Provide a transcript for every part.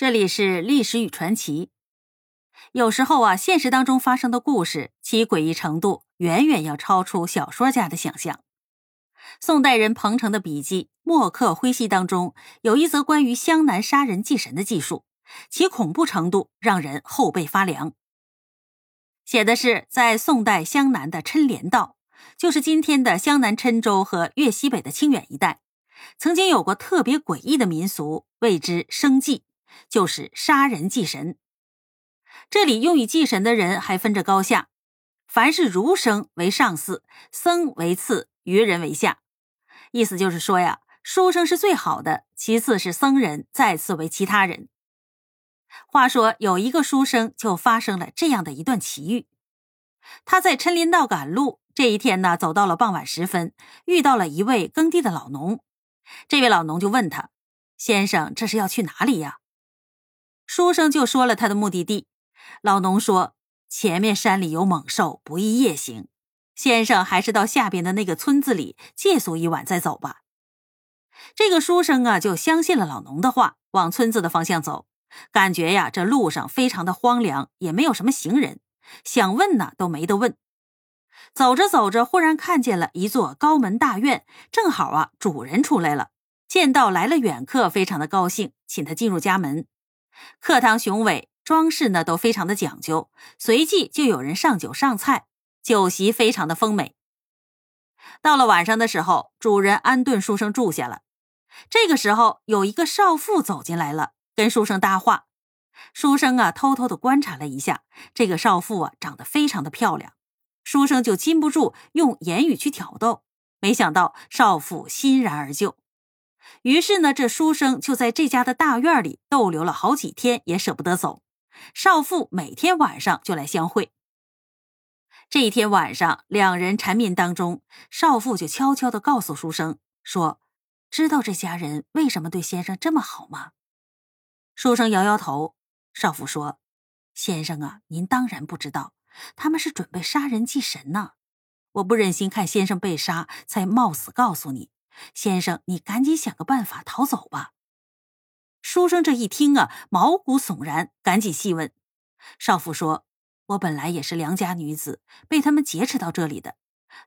这里是历史与传奇。有时候啊，现实当中发生的故事，其诡异程度远远要超出小说家的想象。宋代人彭城的笔记《墨客徽系》当中有一则关于湘南杀人祭神的记述，其恐怖程度让人后背发凉。写的是在宋代湘南的郴连道，就是今天的湘南郴州和粤西北的清远一带，曾经有过特别诡异的民俗，谓之生祭，就是杀人祭神。这里用以祭神的人还分着高下，凡是儒生为上司，僧为次，愚人为下。意思就是说呀，书生是最好的，其次是僧人，再次为其他人。话说有一个书生就发生了这样的一段奇遇，他在郴林道赶路，这一天呢，走到了傍晚时分，遇到了一位耕地的老农。这位老农就问他：“先生，这是要去哪里呀？”书生就说了他的目的地。老农说：“前面山里有猛兽，不宜夜行。先生还是到下边的那个村子里借宿一晚再走吧。”这个书生啊，就相信了老农的话，往村子的方向走。感觉呀，这路上非常的荒凉，也没有什么行人，想问呢都没得问。走着走着，忽然看见了一座高门大院，正好啊，主人出来了，见到来了远客，非常的高兴，请他进入家门。课堂雄伟。装饰呢都非常的讲究，随即就有人上酒上菜，酒席非常的丰美。到了晚上的时候，主人安顿书生住下了。这个时候，有一个少妇走进来了，跟书生搭话。书生啊，偷偷的观察了一下这个少妇啊，长得非常的漂亮。书生就禁不住用言语去挑逗，没想到少妇欣然而就。于是呢，这书生就在这家的大院里逗留了好几天，也舍不得走。少妇每天晚上就来相会。这一天晚上，两人缠绵当中，少妇就悄悄的告诉书生说：“知道这家人为什么对先生这么好吗？”书生摇摇头。少妇说：“先生啊，您当然不知道，他们是准备杀人祭神呢。我不忍心看先生被杀，才冒死告诉你。先生，你赶紧想个办法逃走吧。”书生这一听啊，毛骨悚然，赶紧细问。少妇说：“我本来也是良家女子，被他们劫持到这里的。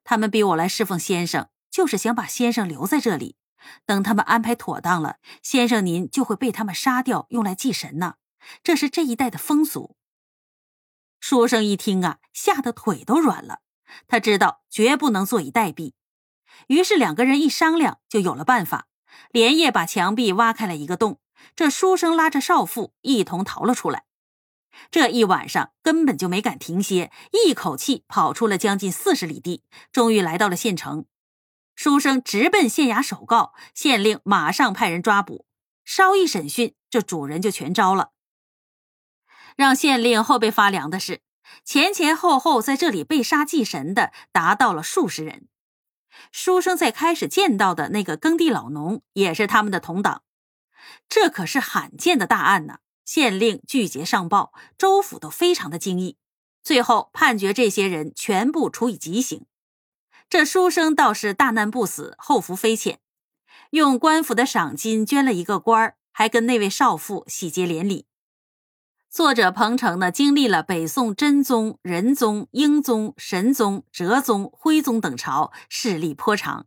他们逼我来侍奉先生，就是想把先生留在这里。等他们安排妥当了，先生您就会被他们杀掉，用来祭神呢。这是这一代的风俗。”书生一听啊，吓得腿都软了。他知道绝不能坐以待毙，于是两个人一商量，就有了办法，连夜把墙壁挖开了一个洞。这书生拉着少妇一同逃了出来，这一晚上根本就没敢停歇，一口气跑出了将近四十里地，终于来到了县城。书生直奔县衙首告，县令马上派人抓捕。稍一审讯，这主人就全招了。让县令后背发凉的是，前前后后在这里被杀祭神的达到了数十人。书生在开始见到的那个耕地老农也是他们的同党。这可是罕见的大案呢！县令拒绝上报，州府都非常的惊异，最后判决这些人全部处以极刑。这书生倒是大难不死，后福非浅，用官府的赏金捐了一个官儿，还跟那位少妇喜结连理。作者彭城呢，经历了北宋真宗、仁宗、英宗、神宗、哲宗、徽宗等朝，势力颇长。